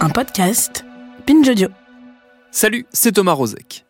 Un podcast Binge Audio. Salut, c'est Thomas Rozek.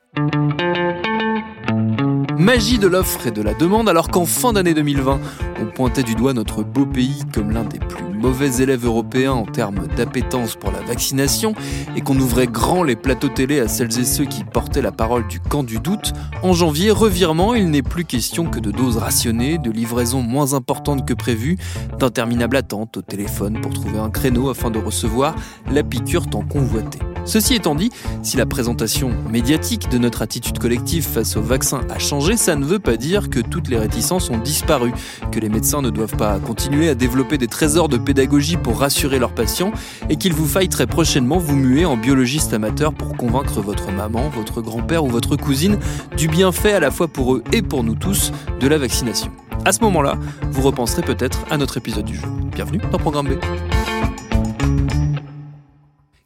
Magie de l'offre et de la demande alors qu'en fin d'année 2020, on pointait du doigt notre beau pays comme l'un des plus mauvais élèves européens en termes d'appétence pour la vaccination et qu'on ouvrait grand les plateaux télé à celles et ceux qui portaient la parole du camp du doute, en janvier, revirement, il n'est plus question que de doses rationnées, de livraisons moins importantes que prévues, d'interminables attentes au téléphone pour trouver un créneau afin de recevoir la piqûre tant convoitée. Ceci étant dit, si la présentation médiatique de notre attitude collective face au vaccin a changé, ça ne veut pas dire que toutes les réticences ont disparu, que les médecins ne doivent pas continuer à développer des trésors de pédagogie pour rassurer leurs patients et qu'il vous faille très prochainement vous muer en biologiste amateur pour convaincre votre maman, votre grand-père ou votre cousine du bienfait à la fois pour eux et pour nous tous de la vaccination. À ce moment-là, vous repenserez peut-être à notre épisode du jour. Bienvenue dans Programme B.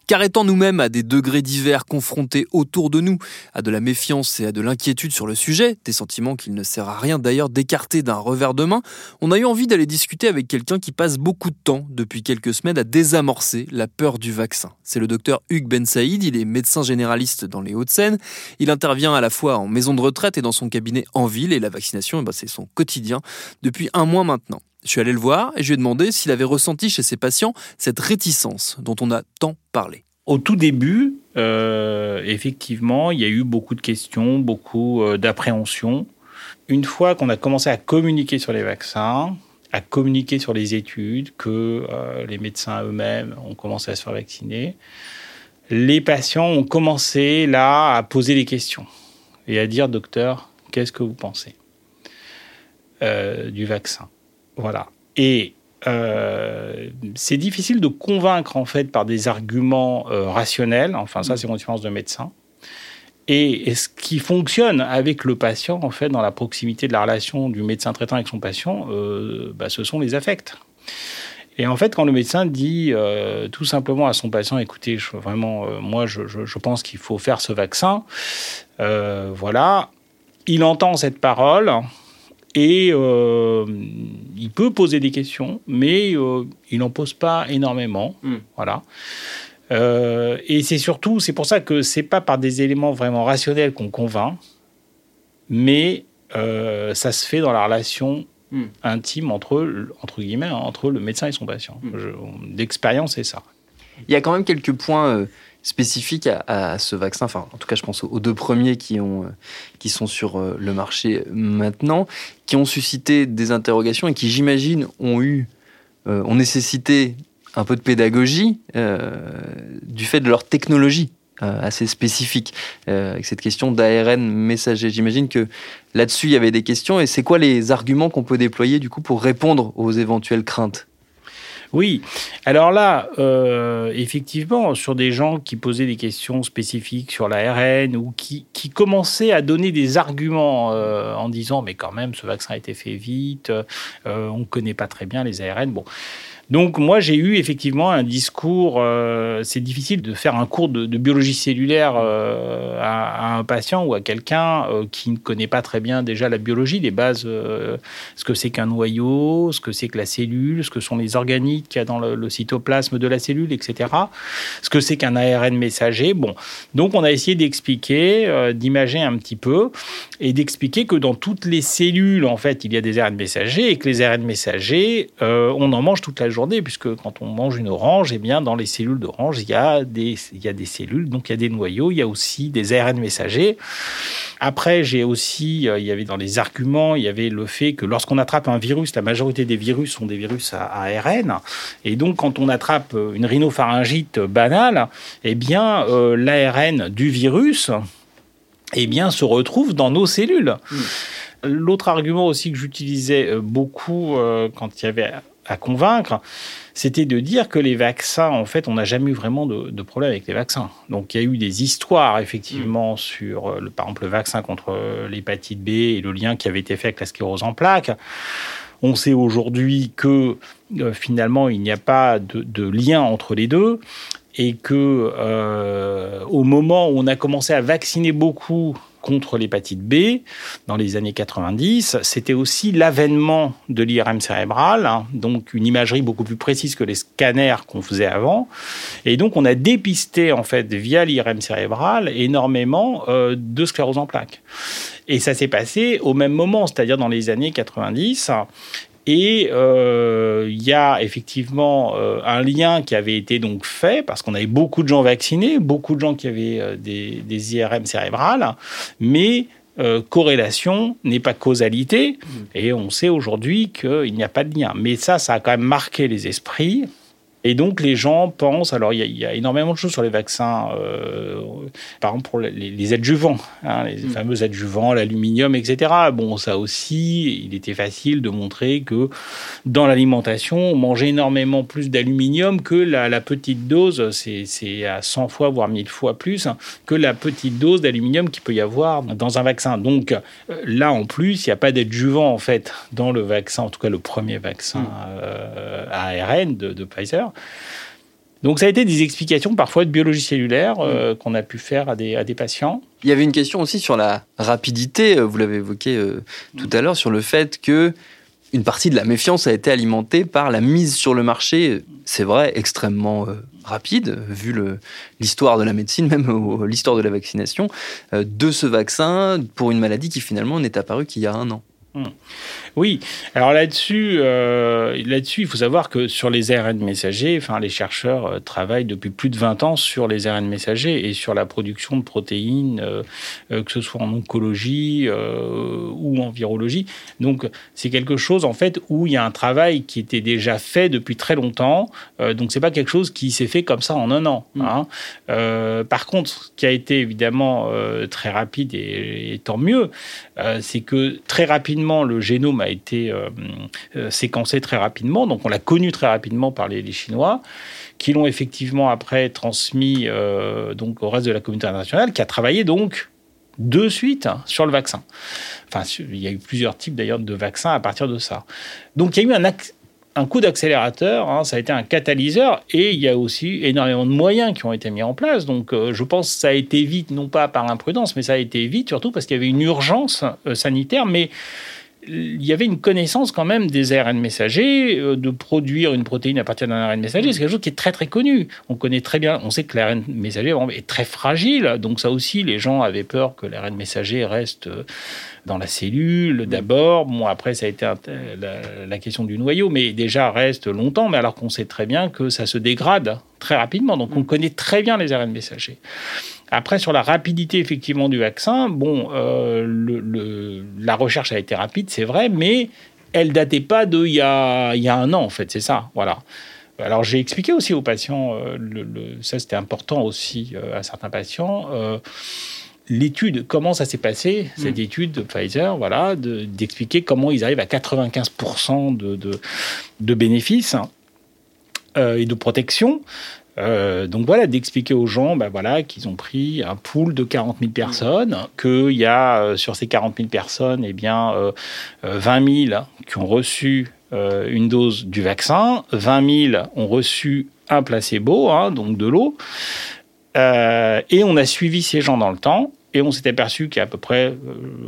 Car étant nous-mêmes à des degrés divers confrontés autour de nous à de la méfiance et à de l'inquiétude sur le sujet, des sentiments qu'il ne sert à rien d'ailleurs d'écarter d'un revers de main, on a eu envie d'aller discuter avec quelqu'un qui passe beaucoup de temps depuis quelques semaines à désamorcer la peur du vaccin. C'est le docteur Hugues Ben Saïd, il est médecin généraliste dans les Hauts-de-Seine, il intervient à la fois en maison de retraite et dans son cabinet en ville et la vaccination, eh ben, c'est son quotidien depuis un mois maintenant. Je suis allé le voir et je lui ai demandé s'il avait ressenti chez ses patients cette réticence dont on a tant parlé. Au tout début, euh, effectivement, il y a eu beaucoup de questions, beaucoup euh, d'appréhension. Une fois qu'on a commencé à communiquer sur les vaccins, à communiquer sur les études, que euh, les médecins eux-mêmes ont commencé à se faire vacciner, les patients ont commencé là à poser des questions et à dire docteur, qu'est-ce que vous pensez du vaccin? Voilà. Et euh, c'est difficile de convaincre en fait par des arguments euh, rationnels. Enfin, ça, c'est mon expérience de médecin. Et, ce qui fonctionne avec le patient, en fait, dans la proximité de la relation du médecin traitant avec son patient, euh, bah, ce sont les affects. Et en fait, quand le médecin dit tout simplement à son patient, écoutez, vraiment, moi, je, je pense qu'il faut faire ce vaccin, voilà, il entend cette parole, et il peut poser des questions, mais euh, il n'en pose pas énormément. Hmm. Voilà. Euh, et c'est surtout, c'est pour ça que c'est pas par des éléments vraiment rationnels qu'on convainc, mais ça se fait dans la relation hmm. intime entre, entre guillemets, hein, entre le médecin et son patient. Hmm. D'expérience, c'est ça. Il y a quand même quelques points spécifiques à, ce vaccin. Enfin, en tout cas, je pense aux deux premiers qui, ont, qui sont sur le marché maintenant qui ont suscité des interrogations et qui, j'imagine, ont eu, euh, ont nécessité un peu de pédagogie euh, du fait de leur technologie euh, assez spécifique, avec cette question d'ARN messager. J'imagine que là-dessus, il y avait des questions. Et c'est quoi les arguments qu'on peut déployer du coup pour répondre aux éventuelles craintes? Oui, alors là, euh, effectivement, sur des gens qui posaient des questions spécifiques sur l'ARN ou qui, commençaient à donner des arguments euh, en disant mais quand même ce vaccin a été fait vite, euh, on ne connaît pas très bien les ARN. Bon, donc moi j'ai eu effectivement un discours, euh, c'est difficile de faire un cours de, biologie cellulaire euh, à, un patient ou à quelqu'un euh, qui ne connaît pas très bien déjà la biologie, les bases, ce que c'est qu'un noyau, ce que c'est que la cellule, ce que sont les organiques qu'il y a dans le, cytoplasme de la cellule, etc. Ce que c'est qu'un ARN messager. Bon, donc on a essayé d'expliquer, d'imager un petit peu et d'expliquer que dans toutes les cellules en fait il y a des ARN messagers et que les ARN messagers on en mange toute la journée, puisque quand on mange une orange, et eh bien, dans les cellules d'orange, il y, a des, il y a des cellules, donc il y a des noyaux, il y a aussi des ARN messagers. Après, j'ai aussi, euh, il y avait dans les arguments, il y avait le fait que lorsqu'on attrape un virus, la majorité des virus sont des virus à ARN. Et donc, quand on attrape une rhinopharyngite banale, eh bien, euh, l'ARN du virus, eh bien, se retrouve dans nos cellules. Mmh. L'autre argument aussi que j'utilisais euh, beaucoup euh, quand il y avait à convaincre, c'était de dire que les vaccins, en fait, on n'a jamais eu vraiment de, problème avec les vaccins. Donc il y a eu des histoires, effectivement, sur, le, par exemple, le vaccin contre l'hépatite B et le lien qui avait été fait avec la sclérose en plaques. On sait aujourd'hui que finalement, il n'y a pas de, de, lien entre les deux et que euh, au moment où on a commencé à vacciner beaucoup contre l'hépatite B dans les années 90, c'était aussi l'avènement de l'IRM cérébral, hein, donc une imagerie beaucoup plus précise que les scanners qu'on faisait avant. Et donc on a dépisté en fait via l'IRM cérébral énormément euh, de sclérose en plaques. Et ça s'est passé au même moment, c'est-à-dire dans les années 90. Et euh, il y a effectivement euh, un lien qui avait été donc fait parce qu'on avait beaucoup de gens vaccinés, beaucoup de gens qui avaient euh, des, des, IRM cérébrales, mais corrélation n'est pas causalité. Mmh. Et on sait aujourd'hui qu'il n'y a pas de lien. Mais ça, ça a quand même marqué les esprits. Et donc les gens pensent, alors il y, a, énormément de choses sur les vaccins, euh, par exemple pour les, adjuvants, hein, les mm. fameux adjuvants, l'aluminium, etc. Bon, ça aussi, il était facile de montrer que dans l'alimentation, on mangeait énormément plus d'aluminium que la, petite dose, c'est à 100 fois, voire 1000 fois plus, hein, que la petite dose d'aluminium qu'il peut y avoir dans un vaccin. Donc euh, là, en plus, il n'y a pas d'adjuvant, en fait, dans le vaccin, en tout cas le premier vaccin mm. euh, ARN de, de Pfizer. Donc ça a été des explications parfois de biologie cellulaire euh, mm. qu'on a pu faire à des, à des patients. Il y avait une question aussi sur la rapidité, euh, vous l'avez évoqué euh, tout à l'heure, sur le fait que une partie de la méfiance a été alimentée par la mise sur le marché, c'est vrai, extrêmement rapide, vu l'histoire de la médecine, même l'histoire de la vaccination, de ce vaccin pour une maladie qui finalement n'est apparue qu'il y a un an. Mm. Oui, alors là-dessus, euh, là-dessus, il faut savoir que sur les ARN messagers, enfin, les chercheurs euh, travaillent depuis plus de 20 ans sur les ARN messagers et sur la production de protéines, euh, que ce soit en oncologie ou en virologie. Donc, c'est quelque chose en fait où il y a un travail qui était déjà fait depuis très longtemps. donc, c'est pas quelque chose qui s'est fait comme ça en un an. Mm. Hein. par contre, ce qui a été évidemment très rapide et, et tant mieux, c'est que très rapidement le génome a été euh, euh, séquencé très rapidement, donc on l'a connu très rapidement par les, Chinois, qui l'ont effectivement après transmis euh, donc au reste de la communauté internationale, qui a travaillé donc de suite hein, sur le vaccin. Enfin, il y a eu plusieurs types d'ailleurs de vaccins à partir de ça. Donc il y a eu un, coup d'accélérateur, hein, ça a été un catalyseur, et il y a aussi énormément de moyens qui ont été mis en place. Donc je pense que ça a été vite, non pas par imprudence, mais ça a été vite surtout parce qu'il y avait une urgence sanitaire, mais il y avait une connaissance quand même des ARN messagers, euh, de produire une protéine à partir d'un ARN messager, c'est quelque chose qui est très très connu. On connaît très bien, on sait que l'ARN messager est très fragile, donc ça aussi, les gens avaient peur que l'ARN messager reste euh, dans la cellule d'abord. Bon, après, ça a été la, question du noyau, mais déjà reste longtemps, mais alors qu'on sait très bien que ça se dégrade très rapidement. Donc on connaît très bien les ARN messagers. Après, sur la rapidité effectivement du vaccin, bon, euh, le, la recherche a été rapide, c'est vrai, mais elle datait pas de il y a, y a un an, en fait, c'est ça. Voilà. Alors j'ai expliqué aussi aux patients, euh, le, ça c'était important aussi euh, à certains patients, l'étude, comment ça s'est passé, cette mm. étude de Pfizer, voilà, d'expliquer comment ils arrivent à 95% de, de, de, bénéfices et de protection. Euh, donc voilà, d'expliquer aux gens bah voilà, qu'ils ont pris un pool de 40 000 personnes, qu'il y a euh, sur ces 40 000 personnes, eh bien, 20 euh, 000 qui ont reçu une dose du vaccin, 20 000 ont reçu un placebo, hein, donc de l'eau, et on a suivi ces gens dans le temps. Et on s'est aperçu qu'il y a à peu près, euh,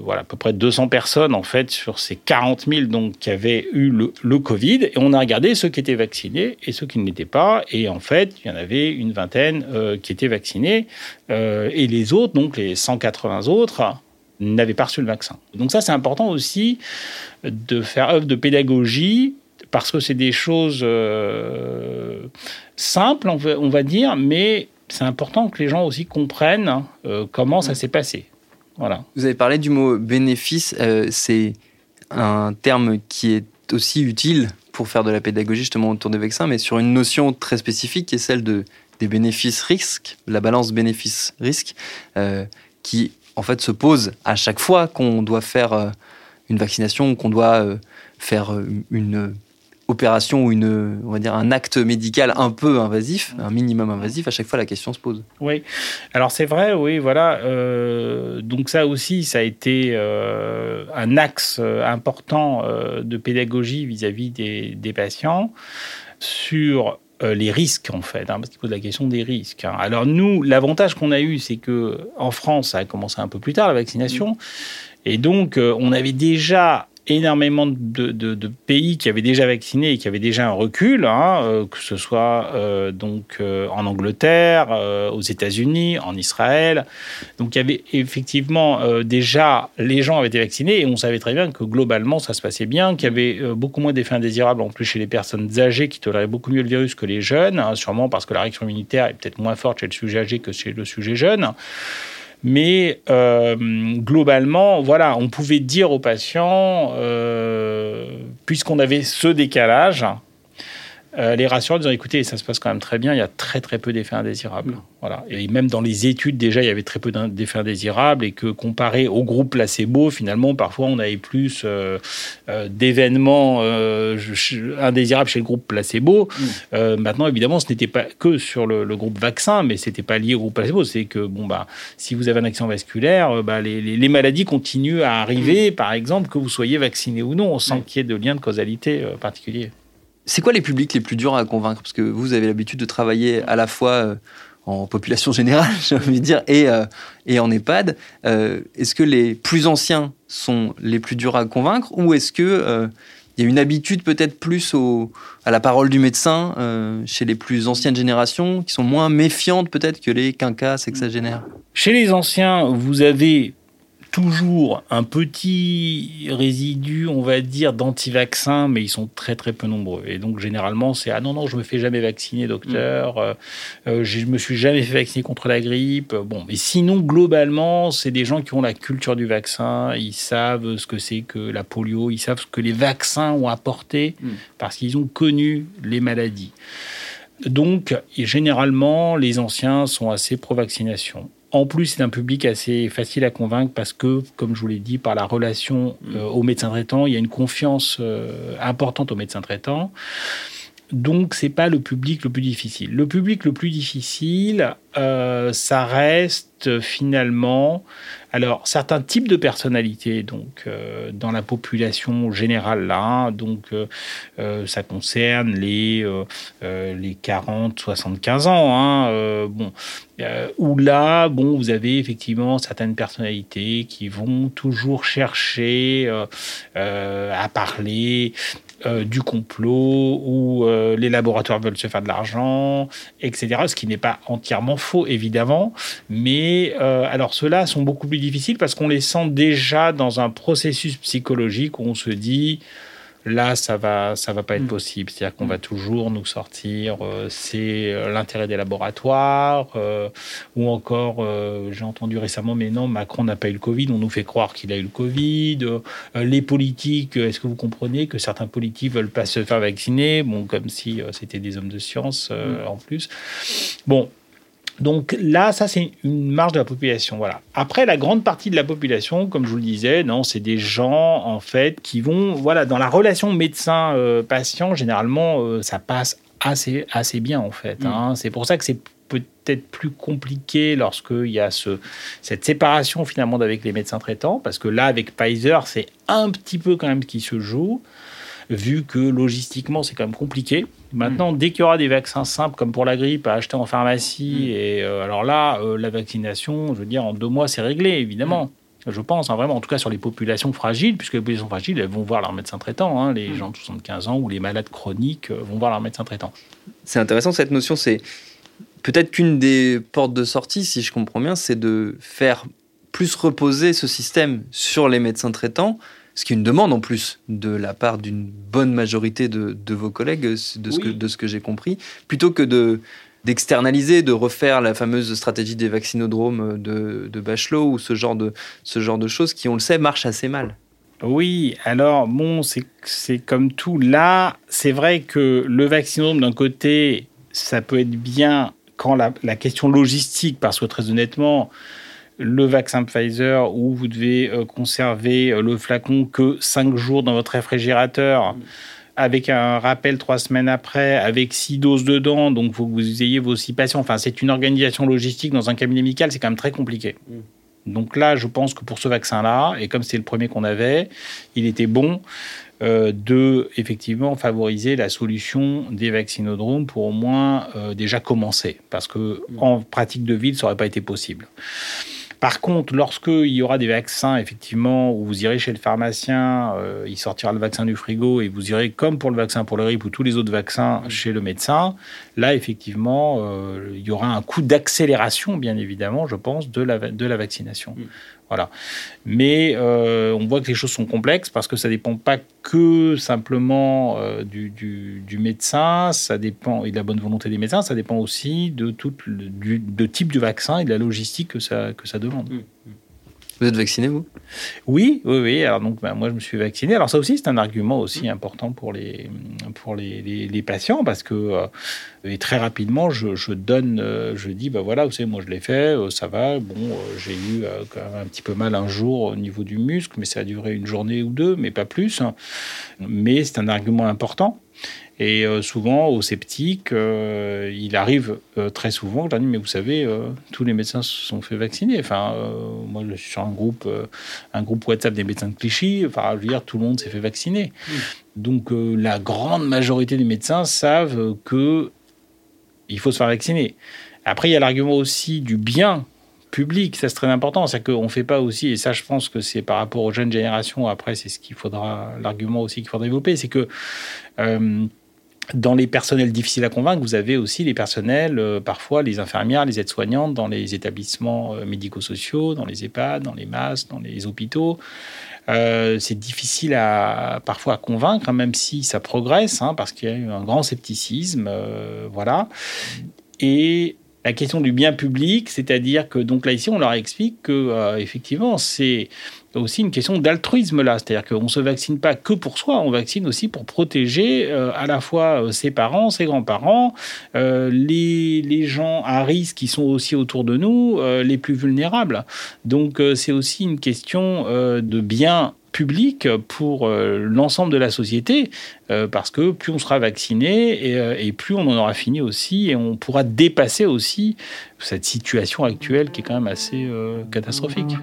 voilà, à peu près 200 personnes en fait sur ces 40 000 donc qui avaient eu le, Covid. Et on a regardé ceux qui étaient vaccinés et ceux qui ne l'étaient pas. Et en fait, il y en avait une vingtaine euh, qui étaient vaccinés euh, et les autres, donc les 180 autres, n'avaient pas reçu le vaccin. Donc ça, c'est important aussi de faire œuvre de pédagogie parce que c'est des choses simples, on va, on va dire, mais c'est important que les gens aussi comprennent euh, comment ça mm. s'est passé. Voilà. Vous avez parlé du mot bénéfice. Euh, c'est un terme qui est aussi utile pour faire de la pédagogie justement autour des vaccins, mais sur une notion très spécifique qui est celle de, des bénéfices-risques, la balance bénéfice-risque, euh, qui en fait se pose à chaque fois qu'on doit faire une vaccination, qu'on doit faire une opération ou une, on va dire un acte médical un peu invasif, un minimum invasif, à chaque fois la question se pose. Oui, alors c'est vrai, oui, voilà. Euh, donc ça aussi, ça a été euh, un axe euh, important de pédagogie vis-à-vis des, patients sur les risques en fait, hein, parce qu'il pose la question des risques. Hein. Alors nous, l'avantage qu'on a eu, c'est que en France, ça a commencé un peu plus tard la vaccination, et donc on avait déjà énormément de, pays qui avaient déjà vacciné et qui avaient déjà un recul, hein, euh, que ce soit euh, donc euh, en Angleterre, aux États-Unis, en Israël. Donc il y avait effectivement déjà les gens avaient été vaccinés et on savait très bien que globalement ça se passait bien, qu'il y avait beaucoup moins d'effets indésirables en plus chez les personnes âgées qui toléraient beaucoup mieux le virus que les jeunes, hein, sûrement parce que la réaction immunitaire est peut-être moins forte chez le sujet âgé que chez le sujet jeune. Mais euh, globalement, voilà, on pouvait dire aux patients, euh, puisqu'on avait ce décalage, euh, les rassurer en disant écoutez, ça se passe quand même très bien, il y a très très peu d'effets indésirables. Mm. Voilà. Et même dans les études, déjà, il y avait très peu d'effets indésirables et que comparé au groupe placebo, finalement, parfois on avait plus euh, euh, d'événements indésirables chez le groupe placebo. Mm. maintenant, évidemment, ce n'était pas que sur le, groupe vaccin, mais ce n'était pas lié au groupe placebo. C'est que bon, bah, si vous avez un accident vasculaire, bah, les, maladies continuent à arriver, mm. par exemple, que vous soyez vacciné ou non, sans qu'il y ait de lien de causalité particulier. C'est quoi les publics les plus durs à convaincre? Parce que vous avez l'habitude de travailler à la fois euh, en population générale, j'ai envie de dire, et, euh, et en EHPAD. Euh, est-ce que les plus anciens sont les plus durs à convaincre? Ou est-ce que il y a une habitude peut-être plus au, à la parole du médecin chez les plus anciennes générations qui sont moins méfiantes peut-être que les quinquas sexagénaires Chez les anciens, vous avez toujours un petit résidu, on va dire, d'anti-vaccins, mais ils sont très très peu nombreux. Et donc généralement, c'est ah non non, je me fais jamais vacciner, docteur. Mm. Euh, je me suis jamais fait vacciner contre la grippe. Bon, mais sinon globalement, c'est des gens qui ont la culture du vaccin. Ils savent ce que c'est que la polio. Ils savent ce que les vaccins ont apporté mm. parce qu'ils ont connu les maladies. Donc, généralement, les anciens sont assez pro-vaccination. En plus, c'est un public assez facile à convaincre parce que, comme je vous l'ai dit, par la relation euh, au médecin traitant, il y a une confiance euh, importante au médecin traitant. Donc, c'est pas le public le plus difficile. Le public le plus difficile, euh, ça reste finalement, alors certains types de personnalités, donc euh, dans la population générale là, hein, donc euh, ça concerne les les 40, 75 ans, hein, bon, où là, bon, vous avez effectivement certaines personnalités qui vont toujours chercher à parler euh, du complot où euh, les laboratoires veulent se faire de l'argent, etc. Ce qui n'est pas entièrement faux, évidemment. Mais euh, alors ceux-là sont beaucoup plus difficiles parce qu'on les sent déjà dans un processus psychologique où on se dit Là, ça va, ça va pas être mm. possible. C'est-à-dire qu'on va mm. toujours nous sortir. Euh, c'est euh, l'intérêt des laboratoires, euh, ou encore, j'ai entendu récemment, mais non, Macron n'a pas eu le Covid. On nous fait croire qu'il a eu le Covid. les politiques, est-ce que vous comprenez que certains politiques veulent pas se faire vacciner? Bon, comme si c'était des hommes de science mm. en plus. Bon, donc là, ça, c'est une marge de la population. Voilà. Après, la grande partie de la population, comme je vous le disais, non, c'est des gens, en fait, qui vont, voilà, dans la relation médecin-patient, généralement, euh, ça passe assez, assez bien, en fait. Mm. Hein. C'est pour ça que c'est peut-être plus compliqué lorsqu'il y a ce, cette séparation, finalement, avec les médecins traitants, parce que là, avec Pfizer, c'est un petit peu quand même ce qui se joue vu que logistiquement c'est quand même compliqué. Maintenant, mm. dès qu'il y aura des vaccins simples comme pour la grippe à acheter en pharmacie, mm. et euh, alors là, euh, la vaccination, je veux dire, en deux mois, c'est réglé, évidemment. Mm. Je pense, hein, vraiment, en tout cas sur les populations fragiles, puisque les populations fragiles, elles vont voir leur médecin traitant. Hein. les gens de 75 ans ou les malades chroniques euh, vont voir leur médecin traitant. C'est intéressant cette notion. C'est peut-être qu'une des portes de sortie, si je comprends bien, c'est de faire plus reposer ce système sur les médecins traitants ce qui est une demande en plus de la part d'une bonne majorité de, vos collègues, de ce que, de ce que j'ai compris, plutôt que de d'externaliser, de refaire la fameuse stratégie des vaccinodromes de, de Bachelot ou ce genre de, ce genre de choses qui, on le sait, marchent assez mal. Oui, alors bon, c'est comme tout. Là, c'est vrai que le vaccinodrome, d'un côté, ça peut être bien quand la, la question logistique, parce que très honnêtement, le vaccin Pfizer où vous devez euh, conserver euh, le flacon que 5 jours dans votre réfrigérateur. Avec un rappel trois semaines après, avec six doses dedans, donc faut que vous ayez vos six patients. Enfin, c'est une organisation logistique dans un cabinet médical, c'est quand même très compliqué. Donc là, je pense que pour ce vaccin-là, et comme c'est le premier qu'on avait, il était bon euh, de effectivement favoriser la solution des vaccinodromes pour au moins euh, déjà commencer, parce que en pratique de ville, ça n'aurait pas été possible. Par contre, lorsqu'il y aura des vaccins, effectivement, où vous irez chez le pharmacien, euh, il sortira le vaccin du frigo et vous irez, comme pour le vaccin pour le grippe ou tous les autres vaccins, chez le médecin, là, effectivement, euh, il y aura un coup d'accélération, bien évidemment, je pense, de la, de la vaccination. Voilà. Mais euh, on voit que les choses sont complexes parce que ça dépend pas que simplement euh, du, médecin, ça dépend et de la bonne volonté des médecins, ça dépend aussi de tout du, type de vaccin et de la logistique que ça, que ça demande. Mmh. Vous êtes vacciné, vous? Oui, oui, oui. Alors, donc, ben, moi, je me suis vacciné. Alors, ça aussi, c'est un argument aussi important pour les, pour les, les, patients parce que, euh, et très rapidement, je, donne, euh, je dis, ben voilà, vous savez, moi, je l'ai fait, euh, ça va. Bon, j'ai eu quand même un petit peu mal un jour au niveau du muscle, mais ça a duré une journée ou deux, mais pas plus. Mais c'est un argument important. Et euh, souvent, aux sceptiques, euh, il arrive euh, très souvent que je dis, mais vous savez, tous les médecins se sont fait vacciner. Enfin, moi, je suis sur un groupe, un groupe WhatsApp des médecins de Clichy. Enfin, je veux dire, tout le monde s'est fait vacciner. Mmh. Donc, la grande majorité des médecins savent que il faut se faire vacciner. Après, il y a l'argument aussi du bien public, ça c'est très important. C'est-à-dire qu'on ne fait pas aussi, et ça je pense que c'est par rapport aux jeunes générations, après c'est ce qu'il faudra, l'argument aussi qu'il faudra développer, c'est que euh, dans les personnels difficiles à convaincre, vous avez aussi les personnels, euh, parfois les infirmières, les aides-soignantes dans les établissements euh, médico-sociaux, dans les EHPAD, dans les MAS, dans les hôpitaux. Euh, c'est difficile à parfois à convaincre, hein, même si ça progresse, hein, parce qu'il y a eu un grand scepticisme, voilà. Et la question du bien public, c'est-à-dire que donc là ici on leur explique que euh, effectivement c'est aussi une question d'altruisme là, c'est-à-dire qu'on se vaccine pas que pour soi, on vaccine aussi pour protéger euh, à la fois euh, ses parents, ses grands-parents, les, les, gens à risque qui sont aussi autour de nous, les plus vulnérables. Donc c'est aussi une question de bien public pour euh, l'ensemble de la société, euh, parce que plus on sera vacciné et, euh, et, plus on en aura fini aussi, et on pourra dépasser aussi cette situation actuelle qui est quand même assez catastrophique.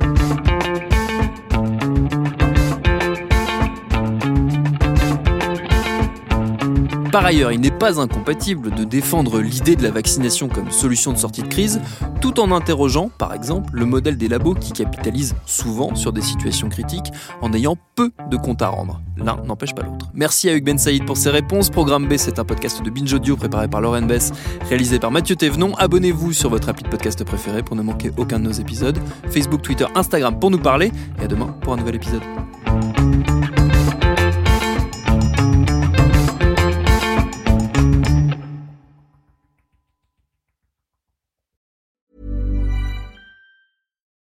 Par ailleurs, il n'est pas incompatible de défendre l'idée de la vaccination comme solution de sortie de crise, tout en interrogeant, par exemple, le modèle des labos qui capitalisent souvent sur des situations critiques en ayant peu de comptes à rendre. L'un n'empêche pas l'autre. Merci à Hugues Ben Saïd pour ses réponses. Programme B, c'est un podcast de Binge Audio préparé par Lauren Bess, réalisé par Mathieu Thévenon. Abonnez-vous sur votre appli de podcast préféré pour ne manquer aucun de nos épisodes. Facebook, Twitter, Instagram pour nous parler. Et à demain pour un nouvel épisode.